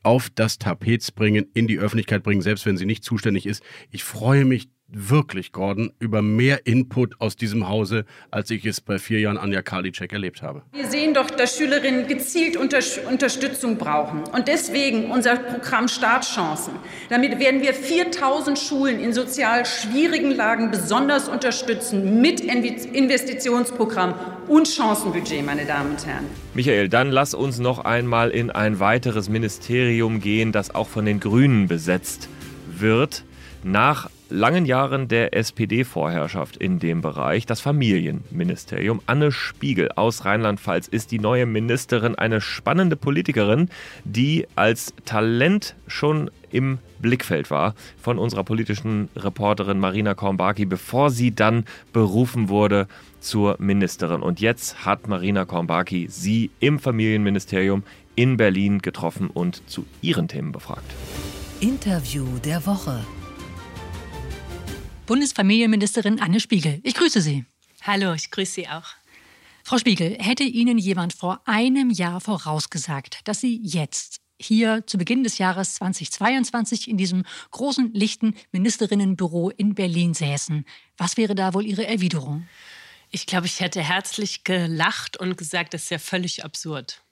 auf das Tapet bringen, in die Öffentlichkeit bringen, selbst wenn sie nicht zuständig ist. Ich freue mich wirklich, Gordon, über mehr Input aus diesem Hause, als ich es bei vier Jahren Anja Karliczek erlebt habe. Wir sehen doch, dass Schülerinnen gezielt Unter Unterstützung brauchen. Und deswegen unser Programm Startchancen. Damit werden wir 4000 Schulen in sozial schwierigen Lagen besonders unterstützen mit Investitionsprogramm und Chancenbudget, meine Damen und Herren. Michael, dann lass uns noch einmal in ein weiteres Ministerium gehen, das auch von den Grünen besetzt wird. Nach langen Jahren der SPD-Vorherrschaft in dem Bereich, das Familienministerium. Anne Spiegel aus Rheinland-Pfalz ist die neue Ministerin, eine spannende Politikerin, die als Talent schon im Blickfeld war von unserer politischen Reporterin Marina Kornbaki, bevor sie dann berufen wurde zur Ministerin. Und jetzt hat Marina Kornbaki sie im Familienministerium in Berlin getroffen und zu ihren Themen befragt. Interview der Woche. Bundesfamilienministerin Anne Spiegel. Ich grüße Sie. Hallo, ich grüße Sie auch. Frau Spiegel, hätte Ihnen jemand vor einem Jahr vorausgesagt, dass Sie jetzt hier zu Beginn des Jahres 2022 in diesem großen, lichten Ministerinnenbüro in Berlin säßen, was wäre da wohl Ihre Erwiderung? Ich glaube, ich hätte herzlich gelacht und gesagt, das ist ja völlig absurd.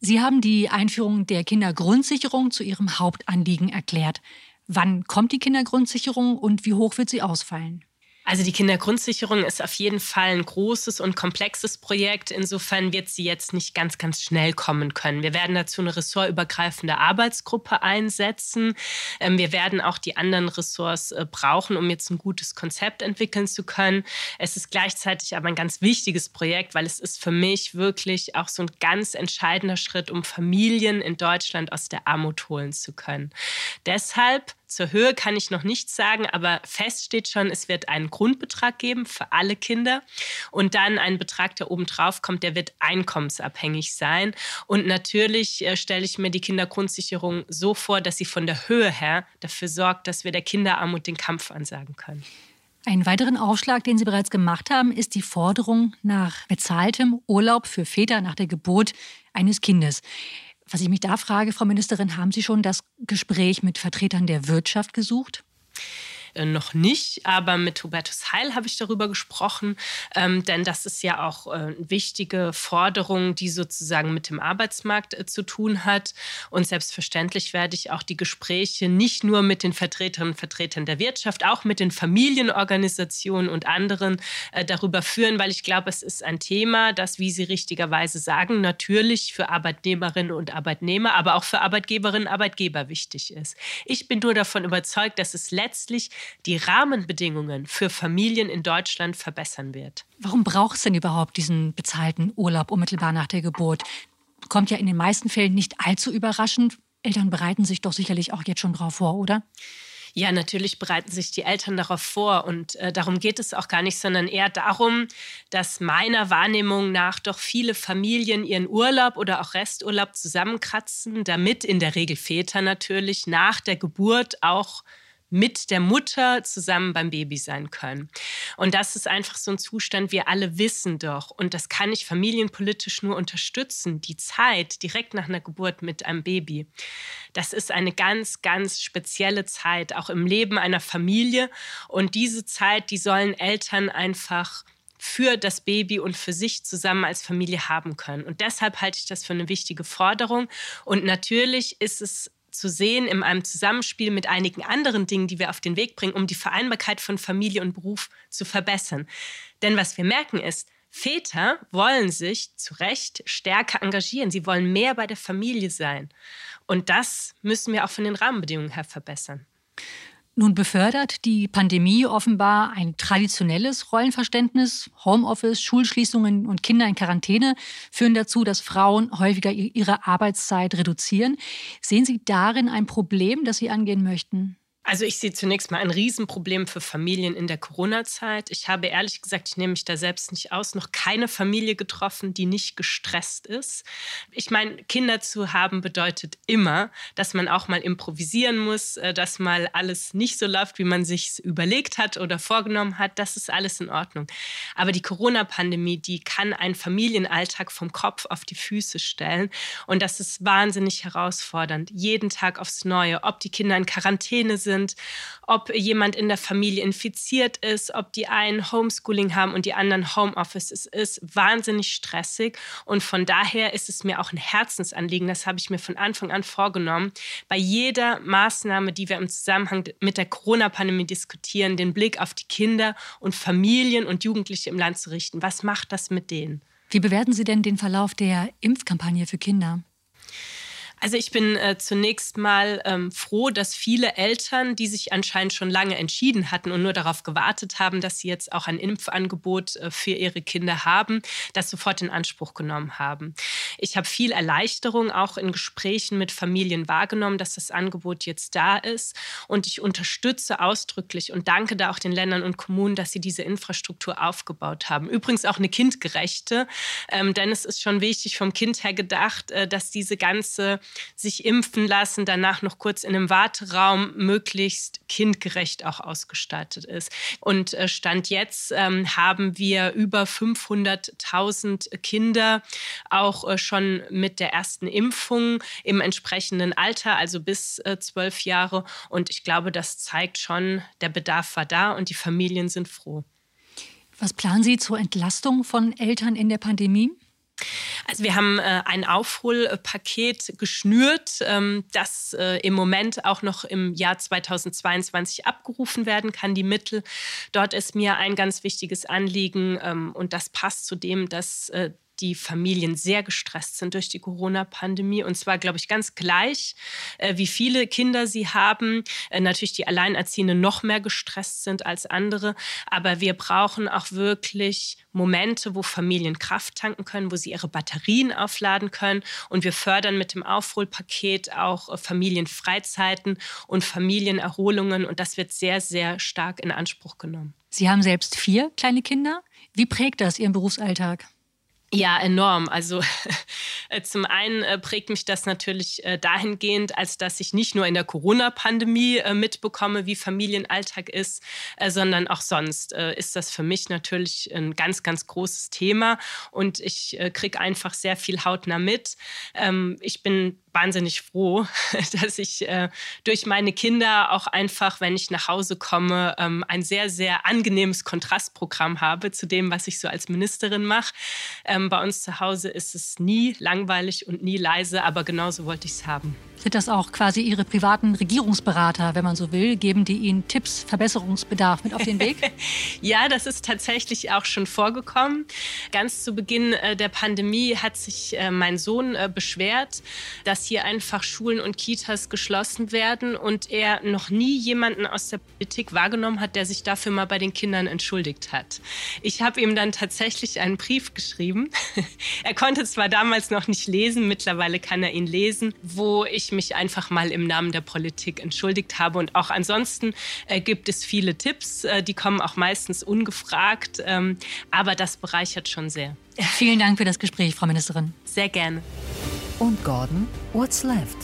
Sie haben die Einführung der Kindergrundsicherung zu Ihrem Hauptanliegen erklärt. Wann kommt die Kindergrundsicherung und wie hoch wird sie ausfallen? Also die Kindergrundsicherung ist auf jeden Fall ein großes und komplexes Projekt. Insofern wird sie jetzt nicht ganz, ganz schnell kommen können. Wir werden dazu eine ressortübergreifende Arbeitsgruppe einsetzen. Ähm, wir werden auch die anderen Ressorts äh, brauchen, um jetzt ein gutes Konzept entwickeln zu können. Es ist gleichzeitig aber ein ganz wichtiges Projekt, weil es ist für mich wirklich auch so ein ganz entscheidender Schritt, um Familien in Deutschland aus der Armut holen zu können. Deshalb zur Höhe kann ich noch nichts sagen, aber fest steht schon, es wird einen Grundbetrag geben für alle Kinder und dann ein Betrag, der obendrauf kommt, der wird einkommensabhängig sein. Und natürlich äh, stelle ich mir die Kindergrundsicherung so vor, dass sie von der Höhe her dafür sorgt, dass wir der Kinderarmut den Kampf ansagen können. Einen weiteren Aufschlag, den Sie bereits gemacht haben, ist die Forderung nach bezahltem Urlaub für Väter nach der Geburt eines Kindes. Was ich mich da frage, Frau Ministerin, haben Sie schon das Gespräch mit Vertretern der Wirtschaft gesucht? Äh, noch nicht, aber mit Hubertus Heil habe ich darüber gesprochen, ähm, denn das ist ja auch äh, eine wichtige Forderung, die sozusagen mit dem Arbeitsmarkt äh, zu tun hat. Und selbstverständlich werde ich auch die Gespräche nicht nur mit den Vertreterinnen und Vertretern der Wirtschaft, auch mit den Familienorganisationen und anderen äh, darüber führen, weil ich glaube, es ist ein Thema, das, wie Sie richtigerweise sagen, natürlich für Arbeitnehmerinnen und Arbeitnehmer, aber auch für Arbeitgeberinnen und Arbeitgeber wichtig ist. Ich bin nur davon überzeugt, dass es letztlich die Rahmenbedingungen für Familien in Deutschland verbessern wird. Warum braucht es denn überhaupt diesen bezahlten Urlaub unmittelbar nach der Geburt? Kommt ja in den meisten Fällen nicht allzu überraschend. Eltern bereiten sich doch sicherlich auch jetzt schon drauf vor, oder? Ja, natürlich bereiten sich die Eltern darauf vor und äh, darum geht es auch gar nicht, sondern eher darum, dass meiner Wahrnehmung nach doch viele Familien ihren Urlaub oder auch Resturlaub zusammenkratzen, damit in der Regel Väter natürlich nach der Geburt auch mit der Mutter zusammen beim Baby sein können. Und das ist einfach so ein Zustand, wir alle wissen doch, und das kann ich familienpolitisch nur unterstützen, die Zeit direkt nach einer Geburt mit einem Baby. Das ist eine ganz, ganz spezielle Zeit, auch im Leben einer Familie. Und diese Zeit, die sollen Eltern einfach für das Baby und für sich zusammen als Familie haben können. Und deshalb halte ich das für eine wichtige Forderung. Und natürlich ist es zu sehen in einem Zusammenspiel mit einigen anderen Dingen, die wir auf den Weg bringen, um die Vereinbarkeit von Familie und Beruf zu verbessern. Denn was wir merken ist, Väter wollen sich zu Recht stärker engagieren. Sie wollen mehr bei der Familie sein. Und das müssen wir auch von den Rahmenbedingungen her verbessern. Nun befördert die Pandemie offenbar ein traditionelles Rollenverständnis. Homeoffice, Schulschließungen und Kinder in Quarantäne führen dazu, dass Frauen häufiger ihre Arbeitszeit reduzieren. Sehen Sie darin ein Problem, das Sie angehen möchten? Also ich sehe zunächst mal ein Riesenproblem für Familien in der Corona-Zeit. Ich habe ehrlich gesagt, ich nehme mich da selbst nicht aus, noch keine Familie getroffen, die nicht gestresst ist. Ich meine, Kinder zu haben bedeutet immer, dass man auch mal improvisieren muss, äh, dass mal alles nicht so läuft, wie man sich überlegt hat oder vorgenommen hat. Das ist alles in Ordnung. Aber die Corona-Pandemie, die kann einen Familienalltag vom Kopf auf die Füße stellen. Und das ist wahnsinnig herausfordernd. Jeden Tag aufs Neue, ob die Kinder in Quarantäne sind sind, ob jemand in der Familie infiziert ist, ob die einen Homeschooling haben und die anderen Homeoffice. Es ist wahnsinnig stressig und von daher ist es mir auch ein Herzensanliegen, das habe ich mir von Anfang an vorgenommen, bei jeder Maßnahme, die wir im Zusammenhang mit der Corona-Pandemie diskutieren, den Blick auf die Kinder und Familien und Jugendliche im Land zu richten. Was macht das mit denen? Wie bewerten Sie denn den Verlauf der Impfkampagne für Kinder? Also ich bin äh, zunächst mal ähm, froh, dass viele Eltern, die sich anscheinend schon lange entschieden hatten und nur darauf gewartet haben, dass sie jetzt auch ein Impfangebot äh, für ihre Kinder haben, das sofort in Anspruch genommen haben. Ich habe viel Erleichterung auch in Gesprächen mit Familien wahrgenommen, dass das Angebot jetzt da ist. Und ich unterstütze ausdrücklich und danke da auch den Ländern und Kommunen, dass sie diese Infrastruktur aufgebaut haben. Übrigens auch eine kindgerechte, ähm, denn es ist schon wichtig vom Kind her gedacht, äh, dass diese ganze sich impfen lassen, danach noch kurz in einem Warteraum möglichst kindgerecht auch ausgestattet ist. Und äh, Stand jetzt ähm, haben wir über 500.000 Kinder auch äh, schon mit der ersten Impfung im entsprechenden Alter, also bis äh, zwölf äh, Jahre. Und ich glaube, das zeigt schon, der Bedarf war da und die Familien sind froh. Was planen Sie zur Entlastung von Eltern in der Pandemie? Also wir haben äh, ein Aufholpaket geschnürt, ähm, das äh, im Moment auch noch im Jahr 2022 abgerufen werden kann, die Mittel. Dort ist mir ein ganz wichtiges Anliegen ähm, und das passt zu dem, dass äh, die Familien sehr gestresst sind durch die Corona-Pandemie. Und zwar, glaube ich, ganz gleich, äh, wie viele Kinder sie haben. Äh, natürlich die Alleinerziehenden noch mehr gestresst sind als andere. Aber wir brauchen auch wirklich Momente, wo Familien Kraft tanken können, wo sie ihre Batterien aufladen können. Und wir fördern mit dem Aufholpaket auch äh, Familienfreizeiten und Familienerholungen. Und das wird sehr, sehr stark in Anspruch genommen. Sie haben selbst vier kleine Kinder. Wie prägt das Ihren Berufsalltag? Ja, enorm. Also äh, zum einen äh, prägt mich das natürlich äh, dahingehend, als dass ich nicht nur in der Corona-Pandemie mitbekomme, wie Familienalltag ist, sondern auch sonst ist das für mich natürlich ein ganz, ganz großes Thema und ich kriege einfach sehr viel hautnah mit. Ähm, ich bin wahnsinnig froh, dass ich äh, durch meine Kinder auch einfach, wenn ich nach Hause komme, ähm, ein sehr, sehr angenehmes Kontrastprogramm habe zu dem, was ich so als Ministerin mache. Ähm, bei uns zu Hause ist es nie langweilig und nie leise, aber genauso wollte ich es haben. Sind das auch quasi Ihre privaten Regierungsberater, wenn man so will? Geben die Ihnen Tipps, Verbesserungsbedarf mit auf den Weg? ja, das ist tatsächlich auch schon vorgekommen. Ganz zu Beginn äh, der Pandemie hat sich äh, mein Sohn äh, beschwert, dass hier einfach Schulen und Kitas geschlossen werden und er noch nie jemanden aus der Politik wahrgenommen hat, der sich dafür mal bei den Kindern entschuldigt hat. Ich habe ihm dann tatsächlich einen Brief geschrieben. er konnte zwar damals noch nicht lesen, mittlerweile kann er ihn lesen, wo ich mich einfach mal im Namen der Politik entschuldigt habe. Und auch ansonsten äh, gibt es viele Tipps, äh, die kommen auch meistens ungefragt, ähm, aber das bereichert schon sehr. Vielen Dank für das Gespräch, Frau Ministerin. Sehr gerne. Und Gordon, what's left?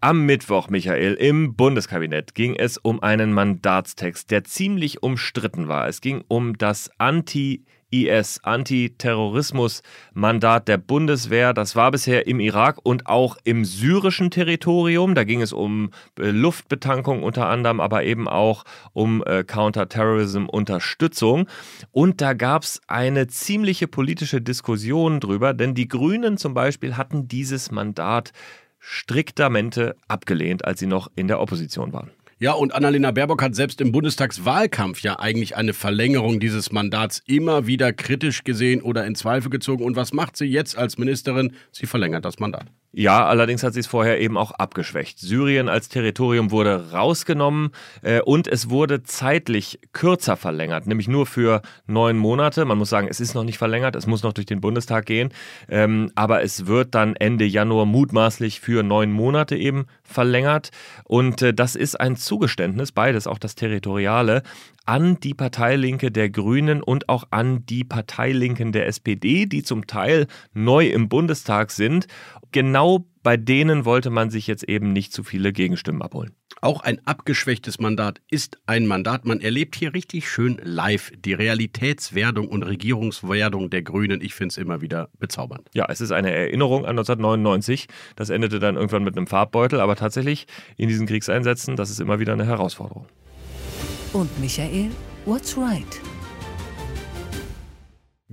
Am Mittwoch, Michael, im Bundeskabinett ging es um einen Mandatstext, der ziemlich umstritten war. Es ging um das Anti- IS, Antiterrorismus-Mandat der Bundeswehr. Das war bisher im Irak und auch im syrischen Territorium. Da ging es um äh, Luftbetankung unter anderem, aber eben auch um äh, Counterterrorism-Unterstützung. Und da gab es eine ziemliche politische Diskussion drüber, denn die Grünen zum Beispiel hatten dieses Mandat striktamente abgelehnt, als sie noch in der Opposition waren. Ja, und Annalena Baerbock hat selbst im Bundestagswahlkampf ja eigentlich eine Verlängerung dieses Mandats immer wieder kritisch gesehen oder in Zweifel gezogen. Und was macht sie jetzt als Ministerin? Sie verlängert das Mandat. Ja, allerdings hat sie es vorher eben auch abgeschwächt. Syrien als Territorium wurde rausgenommen äh, und es wurde zeitlich kürzer verlängert, nämlich nur für neun Monate. Man muss sagen, es ist noch nicht verlängert, es muss noch durch den Bundestag gehen, ähm, aber es wird dann Ende Januar mutmaßlich für neun Monate eben verlängert. Und äh, das ist ein Zugeständnis, beides, auch das Territoriale, an die Parteilinke der Grünen und auch an die Parteilinken der SPD, die zum Teil neu im Bundestag sind. Genau bei denen wollte man sich jetzt eben nicht zu viele Gegenstimmen abholen. Auch ein abgeschwächtes Mandat ist ein Mandat. Man erlebt hier richtig schön live die Realitätswerdung und Regierungswerdung der Grünen. Ich finde es immer wieder bezaubernd. Ja, es ist eine Erinnerung an 1999. Das endete dann irgendwann mit einem Farbbeutel, aber tatsächlich in diesen Kriegseinsätzen, das ist immer wieder eine Herausforderung. Und Michael, what's right?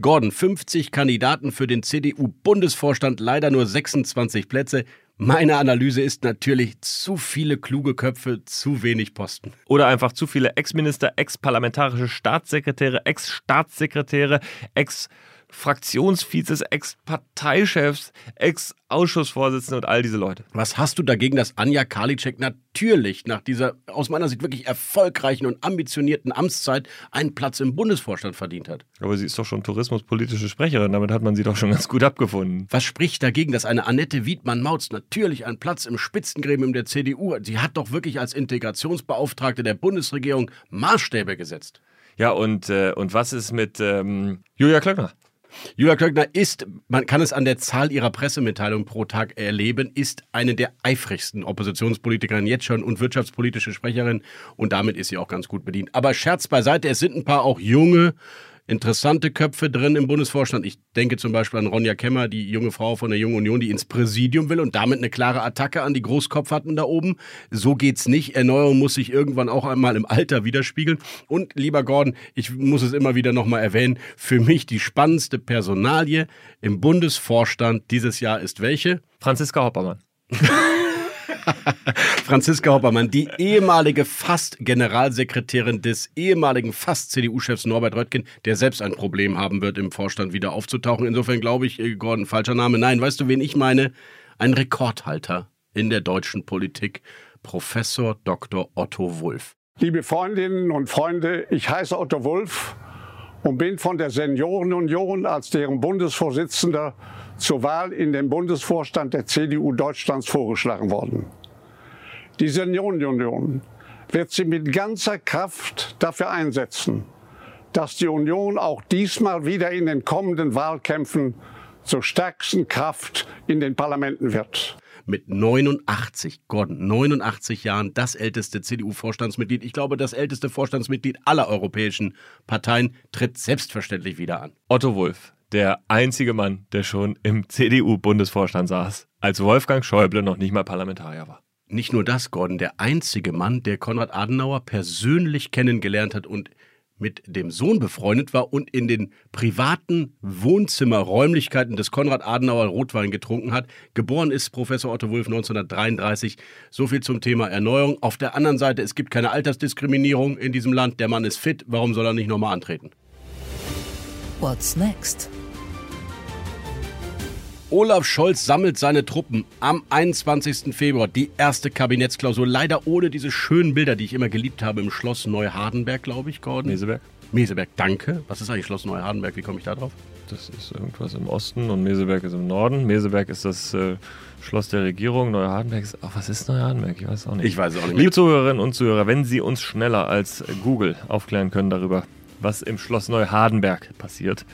Gordon, 50 Kandidaten für den CDU-Bundesvorstand, leider nur 26 Plätze. Meine Analyse ist natürlich zu viele kluge Köpfe, zu wenig Posten. Oder einfach zu viele Ex-Minister, ex-parlamentarische Staatssekretäre, Ex-Staatssekretäre, Ex-, Fraktionsvizes, Ex-Parteichefs, Ex-Ausschussvorsitzende und all diese Leute. Was hast du dagegen, dass Anja Karliczek natürlich nach dieser aus meiner Sicht wirklich erfolgreichen und ambitionierten Amtszeit einen Platz im Bundesvorstand verdient hat? Aber sie ist doch schon tourismuspolitische Sprecherin, damit hat man sie doch schon ganz gut abgefunden. Was spricht dagegen, dass eine Annette Wiedmann-Mautz natürlich einen Platz im Spitzengremium der CDU hat? Sie hat doch wirklich als Integrationsbeauftragte der Bundesregierung Maßstäbe gesetzt. Ja, und, äh, und was ist mit ähm, Julia Klöckner? Julia Klöckner ist, man kann es an der Zahl ihrer Pressemitteilungen pro Tag erleben, ist eine der eifrigsten Oppositionspolitikerinnen jetzt schon und wirtschaftspolitische Sprecherin und damit ist sie auch ganz gut bedient. Aber Scherz beiseite, es sind ein paar auch junge, interessante Köpfe drin im Bundesvorstand. Ich denke zum Beispiel an Ronja Kemmer, die junge Frau von der Jungen Union, die ins Präsidium will und damit eine klare Attacke an die Großkopfhatten da oben. So geht's nicht. Erneuerung muss sich irgendwann auch einmal im Alter widerspiegeln. Und lieber Gordon, ich muss es immer wieder nochmal erwähnen, für mich die spannendste Personalie im Bundesvorstand dieses Jahr ist welche? Franziska Hoppermann. Franziska Hoppermann, die ehemalige Fast-Generalsekretärin des ehemaligen Fast-CDU-Chefs Norbert Röttgen, der selbst ein Problem haben wird, im Vorstand wieder aufzutauchen. Insofern glaube ich, äh, Gordon, falscher Name. Nein, weißt du, wen ich meine? Ein Rekordhalter in der deutschen Politik, Professor Dr. Otto Wulff. Liebe Freundinnen und Freunde, ich heiße Otto Wulff und bin von der Seniorenunion als deren Bundesvorsitzender zur Wahl in den Bundesvorstand der CDU Deutschlands vorgeschlagen worden. Die Seniorenunion wird sich mit ganzer Kraft dafür einsetzen, dass die Union auch diesmal wieder in den kommenden Wahlkämpfen zur stärksten Kraft in den Parlamenten wird mit 89, Gordon, 89 Jahren das älteste CDU-Vorstandsmitglied. Ich glaube, das älteste Vorstandsmitglied aller europäischen Parteien tritt selbstverständlich wieder an. Otto Wulff, der einzige Mann, der schon im CDU-Bundesvorstand saß, als Wolfgang Schäuble noch nicht mal Parlamentarier war. Nicht nur das, Gordon, der einzige Mann, der Konrad Adenauer persönlich kennengelernt hat und mit dem Sohn befreundet war und in den privaten Wohnzimmerräumlichkeiten des Konrad Adenauer Rotwein getrunken hat. Geboren ist Professor Otto Wulff 1933. So viel zum Thema Erneuerung. Auf der anderen Seite, es gibt keine Altersdiskriminierung in diesem Land. Der Mann ist fit. Warum soll er nicht nochmal antreten? What's next? Olaf Scholz sammelt seine Truppen am 21. Februar, die erste Kabinettsklausur. Leider ohne diese schönen Bilder, die ich immer geliebt habe im Schloss Neuhardenberg, glaube ich, Gordon. Meseberg. Meseberg, danke. Was ist eigentlich Schloss Neuhardenberg? Wie komme ich da drauf? Das ist irgendwas im Osten und Meseberg ist im Norden. Meseberg ist das äh, Schloss der Regierung. Neuhardenberg ist. Ach, was ist Neuhardenberg? Ich weiß auch nicht. Ich weiß auch nicht. Liebe Zuhörerinnen und Zuhörer, wenn Sie uns schneller als Google aufklären können darüber, was im Schloss Neuhardenberg passiert,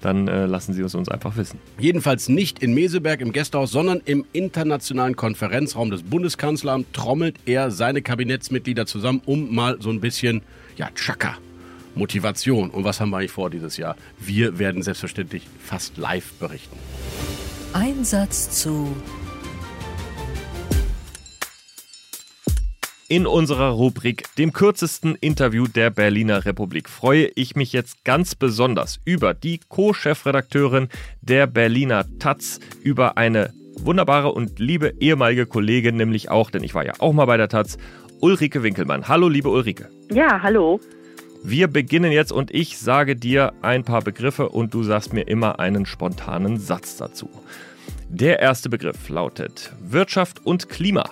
dann äh, lassen Sie es uns einfach wissen. Jedenfalls nicht in Meseberg im Gästehaus, sondern im internationalen Konferenzraum des Bundeskanzleramts trommelt er seine Kabinettsmitglieder zusammen, um mal so ein bisschen, ja, Chaka, Motivation. Und was haben wir eigentlich vor dieses Jahr? Wir werden selbstverständlich fast live berichten. Einsatz zu In unserer Rubrik dem kürzesten Interview der Berliner Republik freue ich mich jetzt ganz besonders über die Co-Chefredakteurin der Berliner Taz, über eine wunderbare und liebe ehemalige Kollegin, nämlich auch, denn ich war ja auch mal bei der Taz, Ulrike Winkelmann. Hallo, liebe Ulrike. Ja, hallo. Wir beginnen jetzt und ich sage dir ein paar Begriffe und du sagst mir immer einen spontanen Satz dazu. Der erste Begriff lautet Wirtschaft und Klima.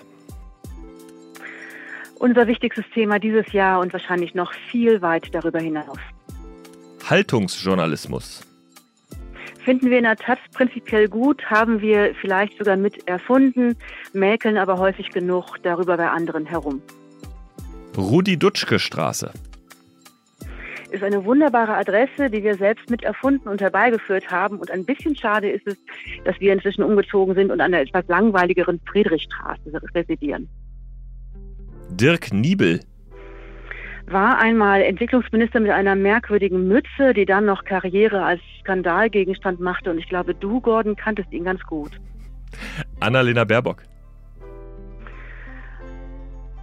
Unser wichtigstes Thema dieses Jahr und wahrscheinlich noch viel weit darüber hinaus. Haltungsjournalismus. Finden wir in der Tat prinzipiell gut, haben wir vielleicht sogar mit erfunden, mäkeln aber häufig genug darüber bei anderen herum. Rudi-Dutschke-Straße. Ist eine wunderbare Adresse, die wir selbst mit erfunden und herbeigeführt haben. Und ein bisschen schade ist es, dass wir inzwischen umgezogen sind und an der etwas langweiligeren Friedrichstraße residieren. Dirk Niebel. War einmal Entwicklungsminister mit einer merkwürdigen Mütze, die dann noch Karriere als Skandalgegenstand machte. Und ich glaube, du, Gordon, kanntest ihn ganz gut. Annalena Baerbock.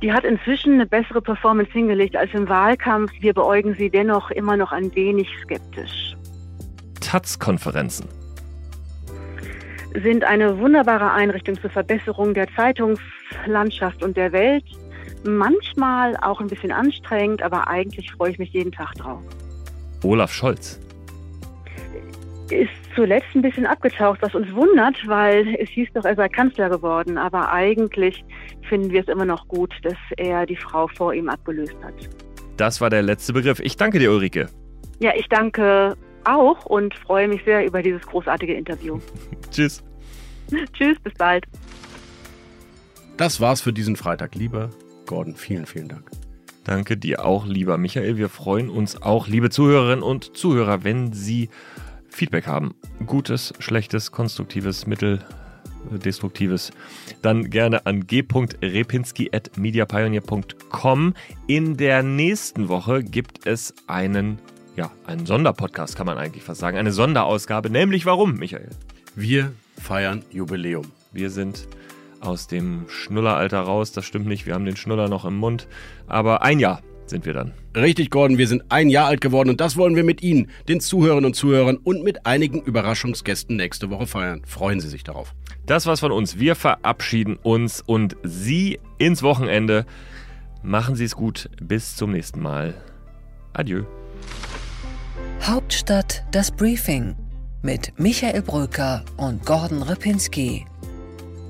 Die hat inzwischen eine bessere Performance hingelegt als im Wahlkampf. Wir beäugen sie dennoch immer noch ein wenig skeptisch. Taz-Konferenzen sind eine wunderbare Einrichtung zur Verbesserung der Zeitungslandschaft und der Welt. Manchmal auch ein bisschen anstrengend, aber eigentlich freue ich mich jeden Tag drauf. Olaf Scholz ist zuletzt ein bisschen abgetaucht, was uns wundert, weil es hieß doch, er sei Kanzler geworden. Aber eigentlich finden wir es immer noch gut, dass er die Frau vor ihm abgelöst hat. Das war der letzte Begriff. Ich danke dir, Ulrike. Ja, ich danke auch und freue mich sehr über dieses großartige Interview. Tschüss. Tschüss, bis bald. Das war's für diesen Freitag, lieber Gordon. Vielen, vielen Dank. Danke dir auch, lieber Michael. Wir freuen uns auch, liebe Zuhörerinnen und Zuhörer, wenn Sie Feedback haben. Gutes, schlechtes, konstruktives, mitteldestruktives, dann gerne an g.repinski.mediapioneer.com. In der nächsten Woche gibt es einen, ja, einen Sonderpodcast, kann man eigentlich fast sagen. Eine Sonderausgabe, nämlich warum, Michael? Wir feiern Jubiläum. Wir sind aus dem Schnulleralter raus. Das stimmt nicht, wir haben den Schnuller noch im Mund. Aber ein Jahr sind wir dann. Richtig, Gordon, wir sind ein Jahr alt geworden und das wollen wir mit Ihnen, den Zuhörern und Zuhörern und mit einigen Überraschungsgästen nächste Woche feiern. Freuen Sie sich darauf. Das war's von uns. Wir verabschieden uns und Sie ins Wochenende. Machen Sie es gut. Bis zum nächsten Mal. Adieu. Hauptstadt das Briefing mit Michael Bröker und Gordon Ripinski.